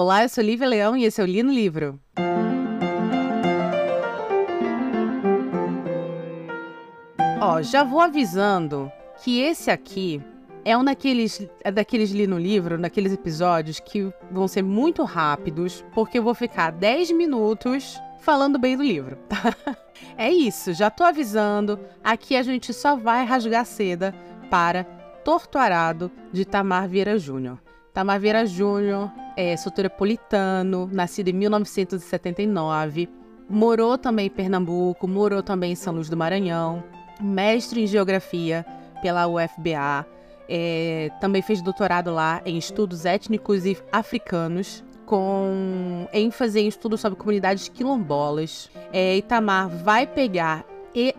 Olá, eu sou Lívia Leão e esse é o Li no Livro. Ó, já vou avisando que esse aqui é um daqueles, é daqueles li no livro, daqueles episódios que vão ser muito rápidos, porque eu vou ficar 10 minutos falando bem do livro. é isso, já tô avisando. Aqui a gente só vai rasgar seda para Torto Arado de Tamar Vieira Júnior. Tamar Vieira Júnior é soteropolitano, nascido em 1979, morou também em Pernambuco, morou também em São Luís do Maranhão, mestre em geografia pela UFBA, é, também fez doutorado lá em estudos étnicos e africanos, com ênfase em estudos sobre comunidades quilombolas. É, Itamar vai pegar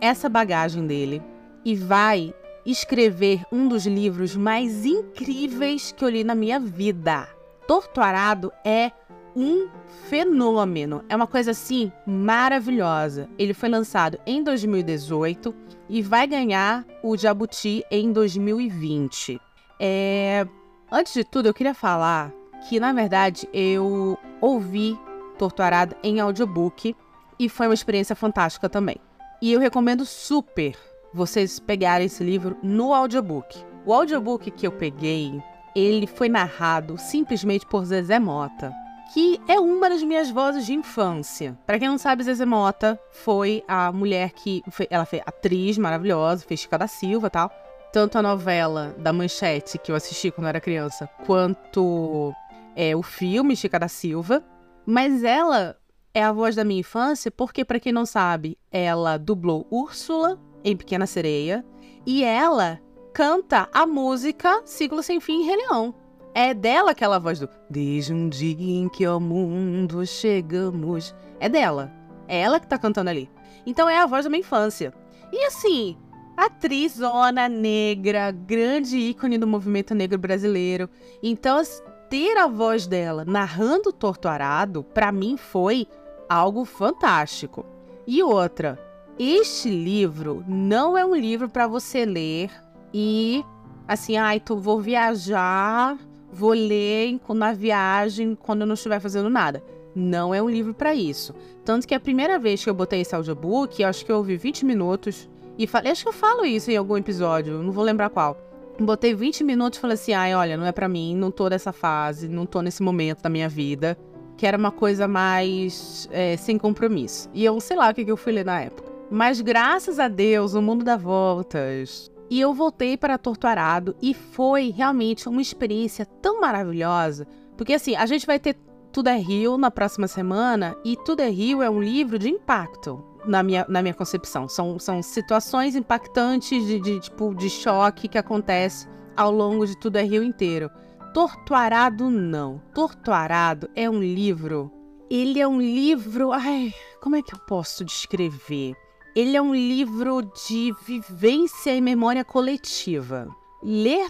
essa bagagem dele e vai escrever um dos livros mais incríveis que eu li na minha vida. Torturado é um fenômeno. É uma coisa assim maravilhosa. Ele foi lançado em 2018 e vai ganhar o Jabuti em 2020. É... Antes de tudo, eu queria falar que, na verdade, eu ouvi Torturado em audiobook e foi uma experiência fantástica também. E eu recomendo super vocês pegarem esse livro no audiobook. O audiobook que eu peguei, ele foi narrado simplesmente por Zezé Mota que é uma das minhas vozes de infância. Para quem não sabe, Zezé Mota foi a mulher que ela foi atriz maravilhosa, fez Chica da Silva, tal. Tanto a novela da Manchete que eu assisti quando era criança, quanto é, o filme Chica da Silva. Mas ela é a voz da minha infância porque, para quem não sabe, ela dublou Úrsula em Pequena Sereia e ela canta a música Ciclo Sem Fim em Rei Leão. É dela aquela voz do Desde um dia em que ao mundo chegamos. É dela. É ela que tá cantando ali. Então é a voz da minha infância. E assim, atriz zona negra, grande ícone do movimento negro brasileiro. Então, ter a voz dela narrando Torto Arado, para mim foi algo fantástico. E outra, este livro não é um livro para você ler e assim, ai, ah, vou viajar vou ler na viagem quando eu não estiver fazendo nada. Não é um livro para isso. Tanto que a primeira vez que eu botei esse audiobook, acho que eu ouvi 20 minutos e falei, acho que eu falo isso em algum episódio, não vou lembrar qual. Botei 20 minutos e falei assim: ai, olha, não é para mim, não tô nessa fase, não tô nesse momento da minha vida. Que era uma coisa mais é, sem compromisso. E eu sei lá o que, que eu fui ler na época. Mas graças a Deus, o mundo dá voltas. E eu voltei para Torturado e foi realmente uma experiência tão maravilhosa, porque assim, a gente vai ter Tudo é Rio na próxima semana e Tudo é Rio é um livro de impacto na minha, na minha concepção. São, são situações impactantes de, de tipo de choque que acontece ao longo de Tudo é Rio inteiro. Torturado não. Torturado é um livro. Ele é um livro. Ai, como é que eu posso descrever? Ele é um livro de vivência e memória coletiva. Ler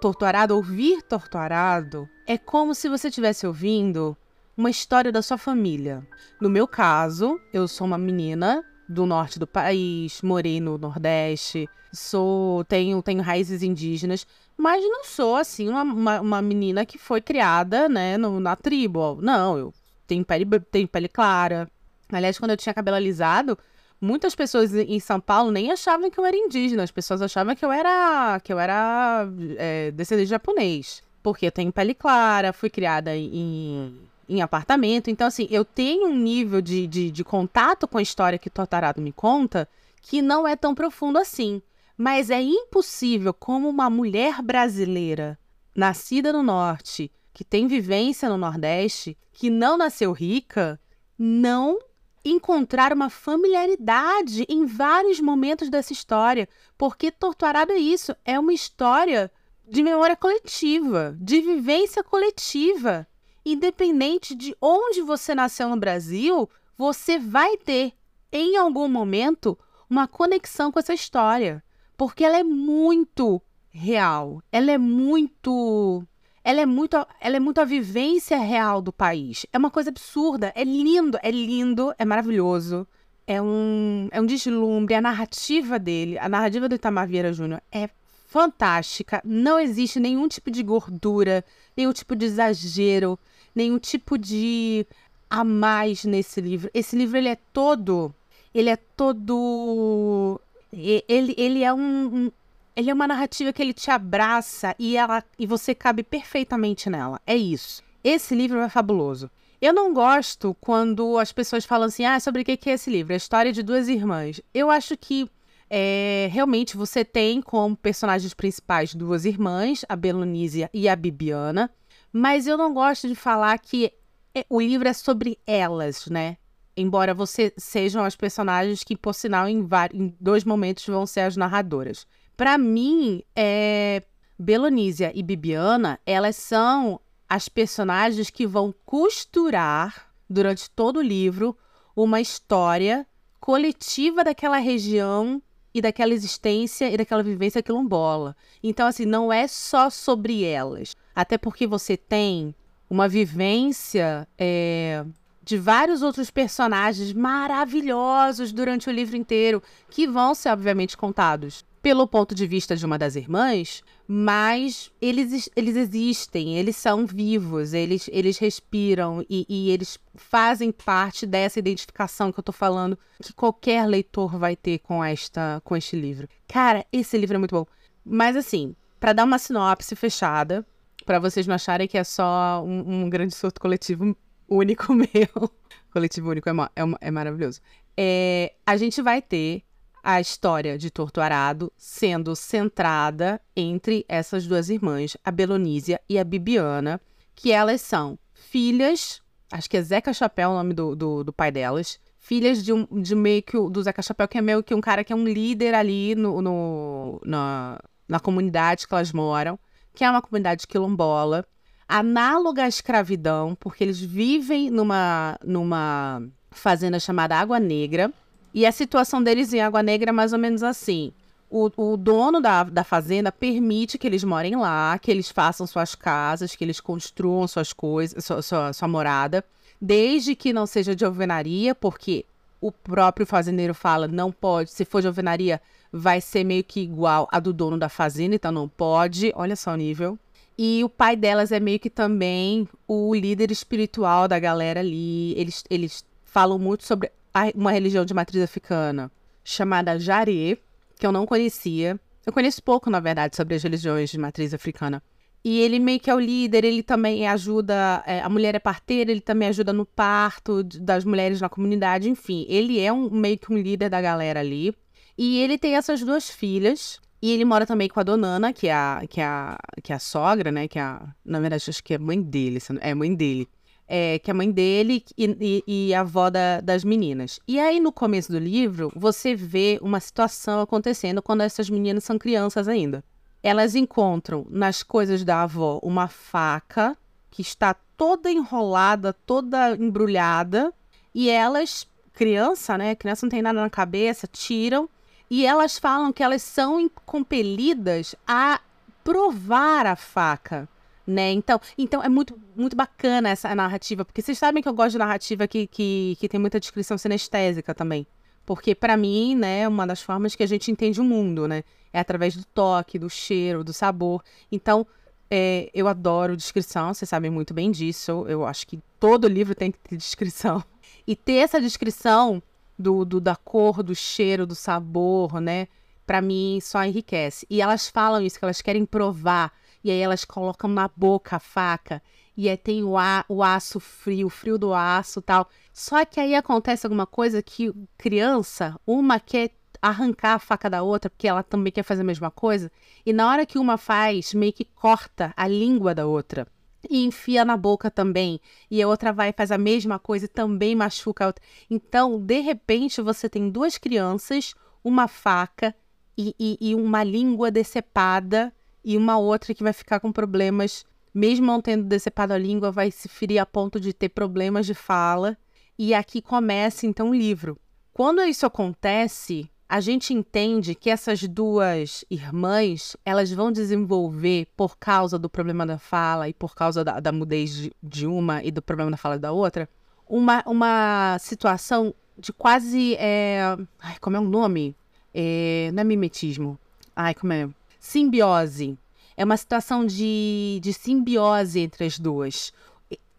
Torturado, ouvir Torturado, é como se você estivesse ouvindo uma história da sua família. No meu caso, eu sou uma menina do norte do país, morei no Nordeste, sou tenho, tenho raízes indígenas, mas não sou assim uma, uma, uma menina que foi criada né, no, na tribo. Não, eu tenho pele, tenho pele clara. Aliás, quando eu tinha cabelo alisado, muitas pessoas em São Paulo nem achavam que eu era indígena, as pessoas achavam que eu era que eu era é, descendente de japonês, porque eu tenho pele clara, fui criada em, em apartamento, então assim, eu tenho um nível de, de, de contato com a história que Tortarado me conta que não é tão profundo assim. Mas é impossível como uma mulher brasileira, nascida no norte, que tem vivência no Nordeste, que não nasceu rica, não encontrar uma familiaridade em vários momentos dessa história, porque Torturado é isso, é uma história de memória coletiva, de vivência coletiva. Independente de onde você nasceu no Brasil, você vai ter, em algum momento, uma conexão com essa história, porque ela é muito real, ela é muito ela é muito, ela é muito a vivência real do país. É uma coisa absurda, é lindo, é lindo, é maravilhoso. É um, é um deslumbre, a narrativa dele, a narrativa do Itamar Vieira Júnior é fantástica. Não existe nenhum tipo de gordura, nenhum tipo de exagero. nenhum tipo de a mais nesse livro. Esse livro ele é todo, ele é todo, ele, ele é um, ele é uma narrativa que ele te abraça e ela e você cabe perfeitamente nela. É isso. Esse livro é fabuloso. Eu não gosto quando as pessoas falam assim, ah, sobre o que é esse livro? É a história de duas irmãs. Eu acho que é, realmente você tem como personagens principais duas irmãs, a Belonísia e a Bibiana, mas eu não gosto de falar que é, o livro é sobre elas, né? Embora você sejam as personagens que, por sinal, em, em dois momentos vão ser as narradoras. Para mim, é, Belonísia e Bibiana, elas são as personagens que vão costurar durante todo o livro uma história coletiva daquela região e daquela existência e daquela vivência quilombola. Então, assim, não é só sobre elas. Até porque você tem uma vivência é, de vários outros personagens maravilhosos durante o livro inteiro, que vão ser, obviamente, contados pelo ponto de vista de uma das irmãs, mas eles, eles existem, eles são vivos, eles, eles respiram e, e eles fazem parte dessa identificação que eu tô falando que qualquer leitor vai ter com esta com este livro. Cara, esse livro é muito bom. Mas assim, para dar uma sinopse fechada, para vocês não acharem que é só um, um grande surto coletivo único meu. coletivo único é, é, é maravilhoso. É, a gente vai ter a história de Torto Arado sendo centrada entre essas duas irmãs, a Belonísia e a Bibiana, que elas são filhas, acho que é Zeca Chapéu o nome do, do, do pai delas, filhas de, um, de meio que do Zeca Chapéu, que é meio que um cara que é um líder ali no, no na, na comunidade que elas moram, que é uma comunidade quilombola, análoga à escravidão, porque eles vivem numa, numa fazenda chamada Água Negra, e a situação deles em Água Negra é mais ou menos assim. O, o, dono da, da fazenda permite que eles morem lá, que eles façam suas casas, que eles construam suas coisas, sua, sua, sua morada, desde que não seja de alvenaria, porque o próprio fazendeiro fala não pode, se for de alvenaria, vai ser meio que igual a do dono da fazenda, então não pode. Olha só o nível. E o pai delas é meio que também o líder espiritual da galera ali. Eles, eles falam muito sobre uma religião de matriz africana chamada Jaré, que eu não conhecia. Eu conheço pouco, na verdade, sobre as religiões de matriz africana. E ele meio que é o líder, ele também ajuda. É, a mulher é parteira, ele também ajuda no parto das mulheres na comunidade, enfim. Ele é um, meio que um líder da galera ali. E ele tem essas duas filhas. E ele mora também com a Donana, que é a, que é a, que é a sogra, né? Que é a, na verdade, acho que é mãe dele. É mãe dele é, que é a mãe dele e, e, e a avó da, das meninas. E aí, no começo do livro, você vê uma situação acontecendo quando essas meninas são crianças ainda. Elas encontram nas coisas da avó uma faca que está toda enrolada, toda embrulhada, e elas, criança, né? Criança não tem nada na cabeça, tiram e elas falam que elas são compelidas a provar a faca né? Então, então é muito, muito bacana essa narrativa, porque vocês sabem que eu gosto de narrativa que, que, que tem muita descrição sinestésica também. Porque, para mim, né, uma das formas que a gente entende o mundo, né? É através do toque, do cheiro, do sabor. Então, é, eu adoro descrição, vocês sabem muito bem disso. Eu acho que todo livro tem que ter descrição. E ter essa descrição do, do da cor, do cheiro, do sabor, né? Para mim, só enriquece. E elas falam isso, que elas querem provar e aí elas colocam na boca a faca. E aí tem o, a, o aço frio, o frio do aço tal. Só que aí acontece alguma coisa que criança, uma quer arrancar a faca da outra, porque ela também quer fazer a mesma coisa. E na hora que uma faz, meio que corta a língua da outra. E enfia na boca também. E a outra vai e faz a mesma coisa e também machuca a outra. Então, de repente, você tem duas crianças, uma faca e, e, e uma língua decepada e uma outra que vai ficar com problemas, mesmo não tendo decepado a língua, vai se ferir a ponto de ter problemas de fala. E aqui começa então o livro. Quando isso acontece, a gente entende que essas duas irmãs elas vão desenvolver por causa do problema da fala e por causa da, da mudez de, de, uma e do problema da fala da outra uma, uma situação de quase é... Ai, como é o nome é... não é mimetismo ai como é simbiose. É uma situação de, de simbiose entre as duas.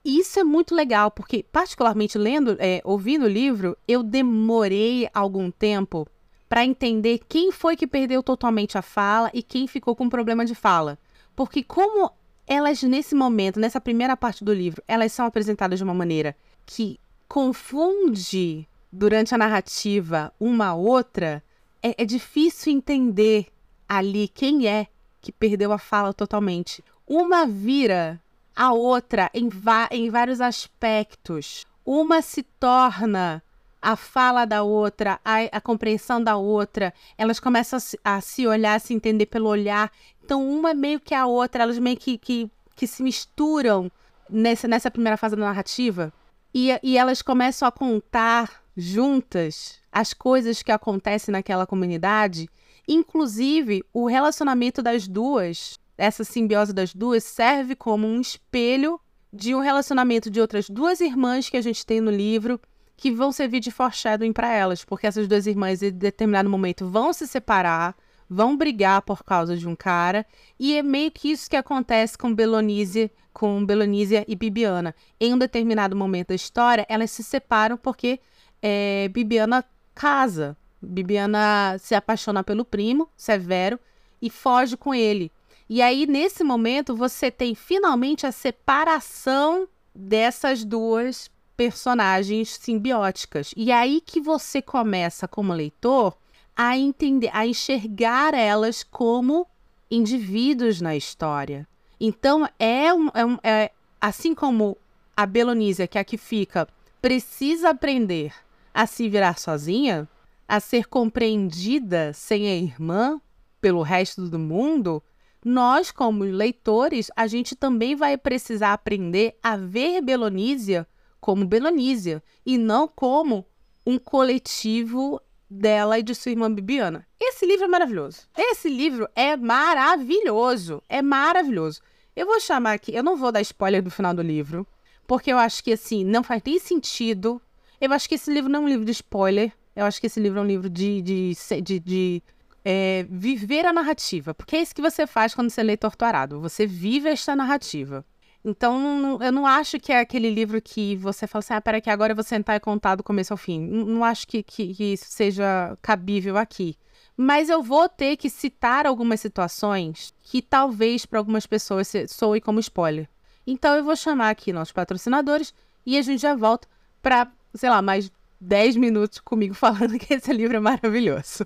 isso é muito legal, porque, particularmente lendo, é, ouvindo o livro, eu demorei algum tempo para entender quem foi que perdeu totalmente a fala e quem ficou com problema de fala. Porque como elas, nesse momento, nessa primeira parte do livro, elas são apresentadas de uma maneira que confunde durante a narrativa uma outra, é, é difícil entender ali quem é que perdeu a fala totalmente. Uma vira a outra em, em vários aspectos. Uma se torna a fala da outra, a, a compreensão da outra, elas começam a se, a se, olhar, a se entender pelo olhar. Então, uma meio que a outra, elas meio que, que, que se misturam nessa, nessa primeira fase da narrativa. E, e elas começam a contar juntas as coisas que acontecem naquela comunidade. Inclusive, o relacionamento das duas, essa simbiose das duas, serve como um espelho de um relacionamento de outras duas irmãs que a gente tem no livro que vão servir de foreshadowing para elas, porque essas duas irmãs, em determinado momento, vão se separar, vão brigar por causa de um cara, e é meio que isso que acontece com Belonísia, com Belonísia e Bibiana. Em um determinado momento da história, elas se separam porque é, Bibiana casa. Bibiana se apaixona pelo primo, Severo, e foge com ele. E aí, nesse momento, você tem finalmente a separação dessas duas personagens simbióticas. E é aí que você começa, como leitor, a entender, a enxergar elas como indivíduos na história. Então, é, um, é, um, é assim como a Belonísia, que aqui fica, precisa aprender a se virar sozinha, a ser compreendida sem a irmã pelo resto do mundo, nós, como leitores, a gente também vai precisar aprender a ver Belonísia como Belonísia e não como um coletivo dela e de sua irmã Bibiana. Esse livro é maravilhoso. Esse livro é maravilhoso. É maravilhoso. Eu vou chamar aqui, eu não vou dar spoiler do final do livro, porque eu acho que assim, não faz nem sentido. Eu acho que esse livro não é um livro de spoiler. Eu acho que esse livro é um livro de, de, de, de é, viver a narrativa. Porque é isso que você faz quando você lê Torturado. Você vive esta narrativa. Então, eu não acho que é aquele livro que você fala assim, ah, peraí que agora eu vou sentar e contar do começo ao fim. Não, não acho que, que, que, isso seja cabível aqui. Mas eu vou ter que citar algumas situações que talvez para algumas pessoas soe como spoiler. Então, eu vou chamar aqui nossos patrocinadores e a gente já volta para, sei lá, mais 10 minutos comigo falando que esse livro é maravilhoso.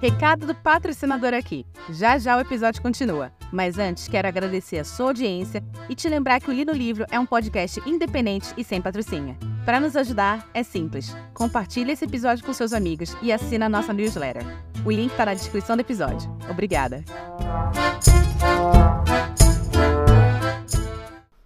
Recado do patrocinador aqui. Já já o episódio continua. Mas antes, quero agradecer a sua audiência e te lembrar que o Lino Livro é um podcast independente e sem patrocínio. Para nos ajudar, é simples. Compartilhe esse episódio com seus amigos e assina a nossa newsletter. O link está na descrição do episódio. Obrigada.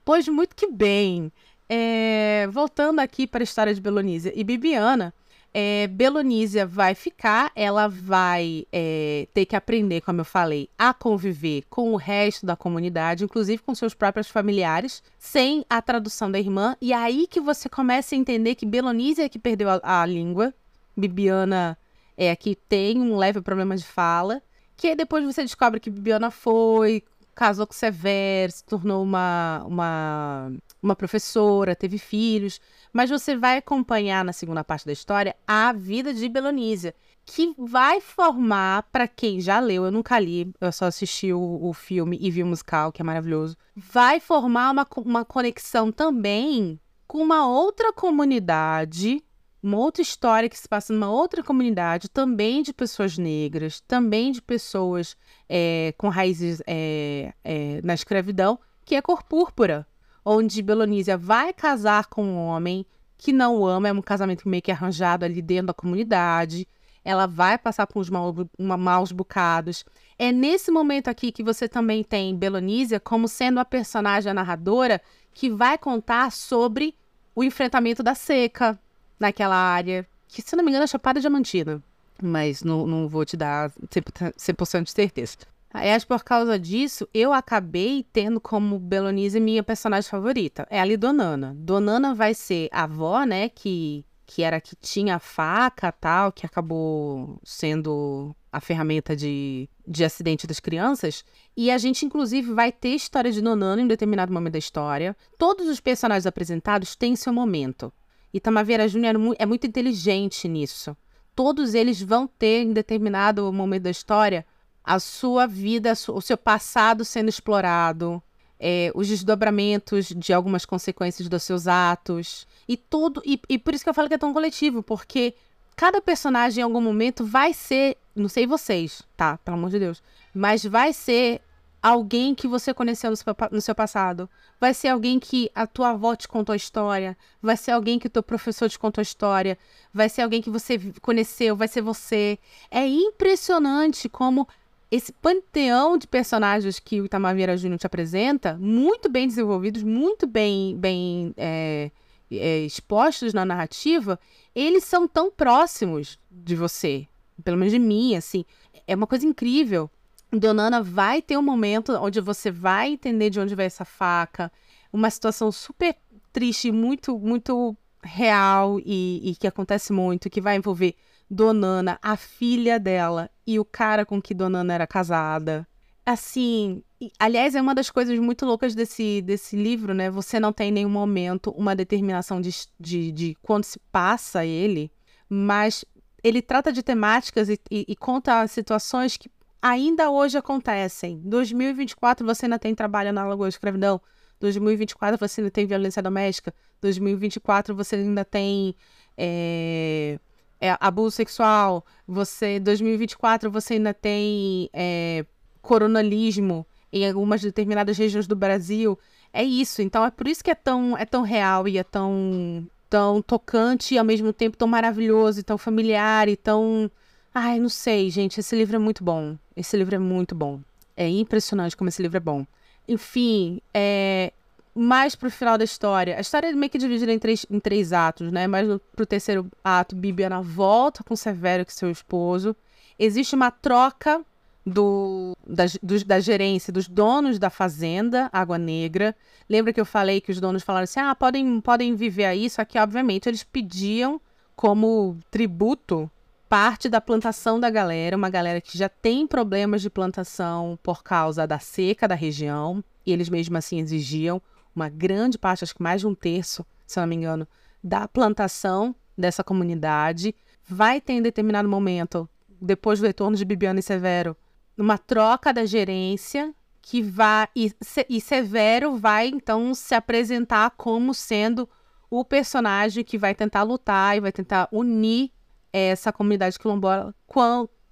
Pois muito que bem. É... Voltando aqui para a história de Belonísia e Bibiana, é, Belonísia vai ficar, ela vai é, ter que aprender, como eu falei, a conviver com o resto da comunidade, inclusive com seus próprios familiares, sem a tradução da irmã. E aí que você começa a entender que Belonísia é que perdeu a, a língua, Bibiana é que tem um leve problema de fala, que depois você descobre que Bibiana foi, casou com Severo, se tornou uma, uma, uma professora, teve filhos. Mas você vai acompanhar na segunda parte da história a vida de Belonísia, que vai formar, para quem já leu, eu nunca li, eu só assisti o, o filme e vi o musical, que é maravilhoso, vai formar uma, uma conexão também com uma outra comunidade, uma outra história que se passa numa outra comunidade, também de pessoas negras, também de pessoas é, com raízes é, é, na escravidão, que é cor púrpura onde Belonísia vai casar com um homem que não ama, é um casamento meio que arranjado ali dentro da comunidade. Ela vai passar por uns maus, maus bocados. É nesse momento aqui que você também tem Belonísia como sendo a personagem, a narradora, que vai contar sobre o enfrentamento da seca naquela área, que se não me engano é Chapada Diamantina, mas não, não vou te dar 100% de certeza. Aliás, por causa disso, eu acabei tendo como Belonise minha personagem favorita. É ali Donana. Donana vai ser a avó, né, que, que era que tinha a faca tal, que acabou sendo a ferramenta de, de acidente das crianças. E a gente, inclusive, vai ter história de Nonano em determinado momento da história. Todos os personagens apresentados têm seu momento. E Tamaveira Júnior é muito inteligente nisso. Todos eles vão ter, em determinado momento da história, a sua vida, o seu passado sendo explorado, é, os desdobramentos de algumas consequências dos seus atos e tudo. E, e por isso que eu falo que é tão coletivo, porque cada personagem em algum momento vai ser, não sei vocês, tá? Pelo amor de Deus, mas vai ser alguém que você conheceu no seu, no seu passado. Vai ser alguém que a tua avó te contou a história. Vai ser alguém que o teu professor te contou a história. Vai ser alguém que você conheceu. Vai ser você. É impressionante como esse panteão de personagens que o Itamar Vieira Júnior te apresenta, muito bem desenvolvidos, muito bem, bem é, é, expostos na narrativa, eles são tão próximos de você, pelo menos de mim, assim. É uma coisa incrível. Donana vai ter um momento onde você vai entender de onde vai essa faca, uma situação super triste, muito, muito real e, e que acontece muito, que vai envolver Donana, a filha dela e o cara com que Donana era casada. Assim, aliás, é uma das coisas muito loucas desse, desse livro, né? Você não tem em nenhum momento uma determinação de, de, de quando se passa ele, mas ele trata de temáticas e, e, e conta situações que ainda hoje acontecem. 2024 você ainda tem trabalho análogo à escravidão. 2024 você ainda tem violência doméstica. 2024 você ainda tem é, é, abuso sexual, você 2024 você ainda tem é, coronalismo em algumas determinadas regiões do Brasil. É isso. Então é por isso que é tão, é tão real e é tão, tão tocante e ao mesmo tempo tão maravilhoso e tão familiar e tão. Ai, não sei, gente. Esse livro é muito bom. Esse livro é muito bom. É impressionante como esse livro é bom. Enfim, é, mais pro final da história. A história é meio que dividida em três, em três atos, né? Mas pro terceiro ato, Bibiana volta com Severo, que é seu esposo. Existe uma troca do, da, do, da gerência, dos donos da fazenda Água Negra. Lembra que eu falei que os donos falaram assim: ah, podem, podem viver aí, só que, obviamente, eles pediam como tributo parte da plantação da galera, uma galera que já tem problemas de plantação por causa da seca da região, e eles mesmo assim exigiam uma grande parte, acho que mais de um terço, se não me engano, da plantação dessa comunidade. Vai ter em determinado momento, depois do retorno de Bibiana e Severo, uma troca da gerência que vai e, e Severo vai então se apresentar como sendo o personagem que vai tentar lutar e vai tentar unir essa comunidade quilombola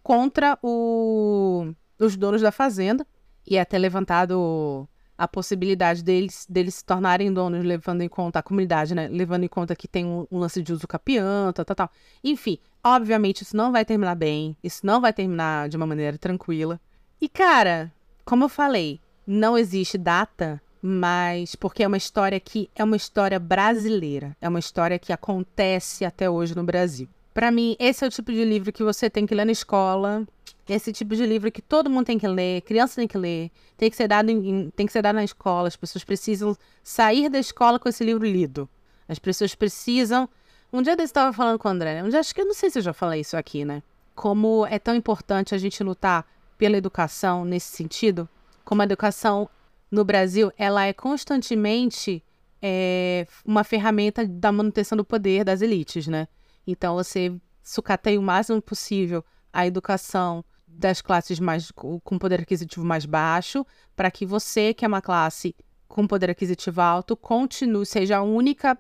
contra o, os donos da fazenda e é até levantado a possibilidade deles, deles se tornarem donos, levando em conta a comunidade, né? Levando em conta que tem um, um lance de uso capião, tal, tal, tal. Enfim, obviamente isso não vai terminar bem, isso não vai terminar de uma maneira tranquila. E, cara, como eu falei, não existe data, mas porque é uma história que é uma história brasileira, é uma história que acontece até hoje no Brasil. Para mim, esse é o tipo de livro que você tem que ler na escola, esse tipo de livro que todo mundo tem que ler, criança tem que ler, tem que ser dado, em, tem que ser dado na escola. As pessoas precisam sair da escola com esse livro lido. As pessoas precisam. Um dia desse estava falando com o André, né? Um dia, acho que eu não sei se eu já falei isso aqui, né? Como é tão importante a gente lutar pela educação nesse sentido. Como a educação no Brasil, ela é constantemente é, uma ferramenta da manutenção do poder das elites, né? Então você sucateia o máximo possível a educação das classes mais com poder aquisitivo mais baixo, para que você, que é uma classe com poder aquisitivo alto, continue, seja a única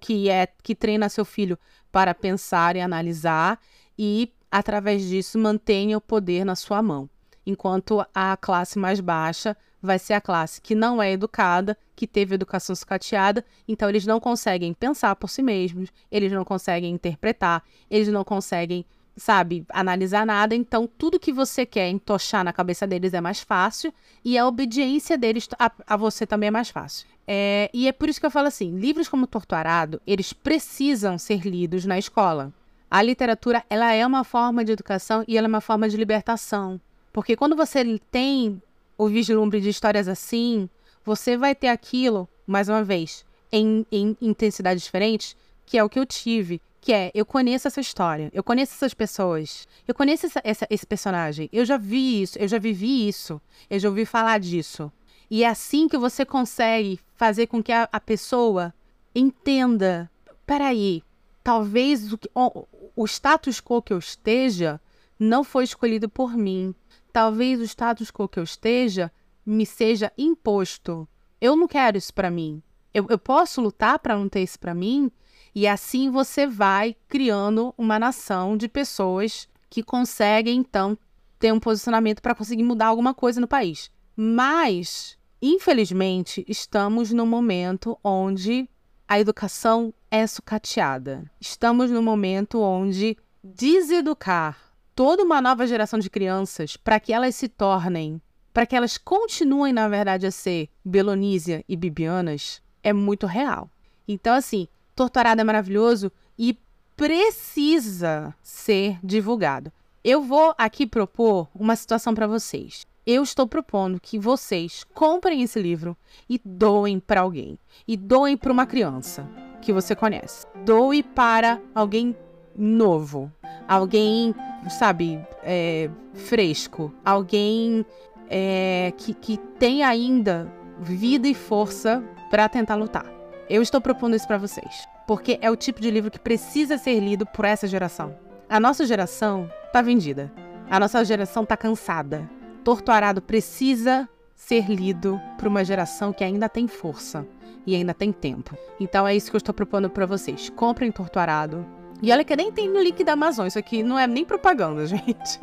que é que treina seu filho para pensar e analisar e através disso mantenha o poder na sua mão. Enquanto a classe mais baixa vai ser a classe que não é educada, que teve educação sucateada, então eles não conseguem pensar por si mesmos, eles não conseguem interpretar, eles não conseguem sabe, analisar nada, então tudo que você quer entochar na cabeça deles é mais fácil e a obediência deles a, a você também é mais fácil. É, e é por isso que eu falo assim, livros como Torturado, eles precisam ser lidos na escola. A literatura, ela é uma forma de educação e ela é uma forma de libertação. Porque quando você tem o vislumbre de histórias assim, você vai ter aquilo, mais uma vez, em, em intensidades diferentes, que é o que eu tive Que é, eu conheço essa história, eu conheço essas pessoas, eu conheço essa, essa, esse personagem, eu já vi isso, eu já vivi isso, eu já ouvi falar disso. E é assim que você consegue fazer com que a, a pessoa entenda: peraí, talvez o, o, o status quo que eu esteja não foi escolhido por mim. Talvez o status quo que eu esteja me seja imposto. Eu não quero isso para mim. Eu, eu posso lutar para não ter isso para mim? E assim você vai criando uma nação de pessoas que conseguem, então, ter um posicionamento para conseguir mudar alguma coisa no país. Mas, infelizmente, estamos num momento onde a educação é sucateada. Estamos num momento onde deseducar toda uma nova geração de crianças para que elas se tornem, para que elas continuem, na verdade, a ser Belonísia e Bibianas, é muito real. Então, assim, Torturado é maravilhoso e precisa ser divulgado. Eu vou aqui propor uma situação para vocês. Eu estou propondo que vocês comprem esse livro e doem para alguém. E doem para uma criança que você conhece. Doe para alguém novo. Alguém, sabe, é, fresco. Alguém é, que, que tem ainda vida e força para tentar lutar. Eu estou propondo isso para vocês, porque é o tipo de livro que precisa ser lido por essa geração. A nossa geração tá vendida. A nossa geração tá cansada. Torturado precisa ser lido por uma geração que ainda tem força e ainda tem tempo. Então é isso que eu estou propondo para vocês. Comprem Torturado. E olha que nem tem no link da Amazon, isso aqui não é nem propaganda, gente.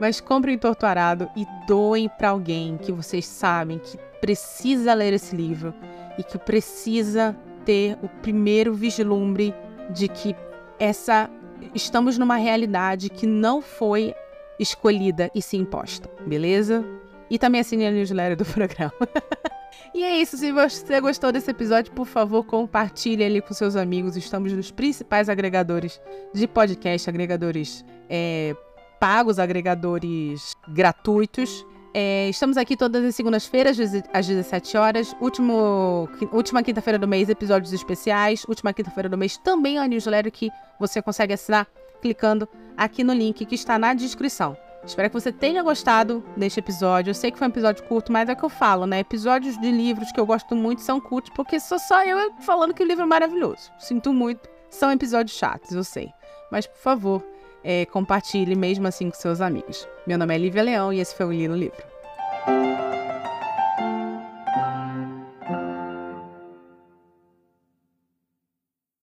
Mas comprem Torturado e doem para alguém que vocês sabem que precisa ler esse livro e que precisa ter o primeiro vislumbre de que essa estamos numa realidade que não foi escolhida e se imposta, beleza? E também assine a newsletter do programa. E é isso, se você gostou desse episódio, por favor, compartilhe ele com seus amigos. Estamos nos principais agregadores de podcast, agregadores é, pagos, agregadores gratuitos. É, estamos aqui todas as segundas-feiras, às 17 horas. Último, última quinta-feira do mês, episódios especiais. Última quinta-feira do mês, também a newsletter que você consegue assinar clicando aqui no link que está na descrição. Espero que você tenha gostado deste episódio. Eu sei que foi um episódio curto, mas é o que eu falo, né? Episódios de livros que eu gosto muito são curtos, porque sou só eu falando que o livro é maravilhoso. Sinto muito. São episódios chatos, eu sei. Mas, por favor, é, compartilhe mesmo assim com seus amigos. Meu nome é Lívia Leão e esse foi o Li no Livro.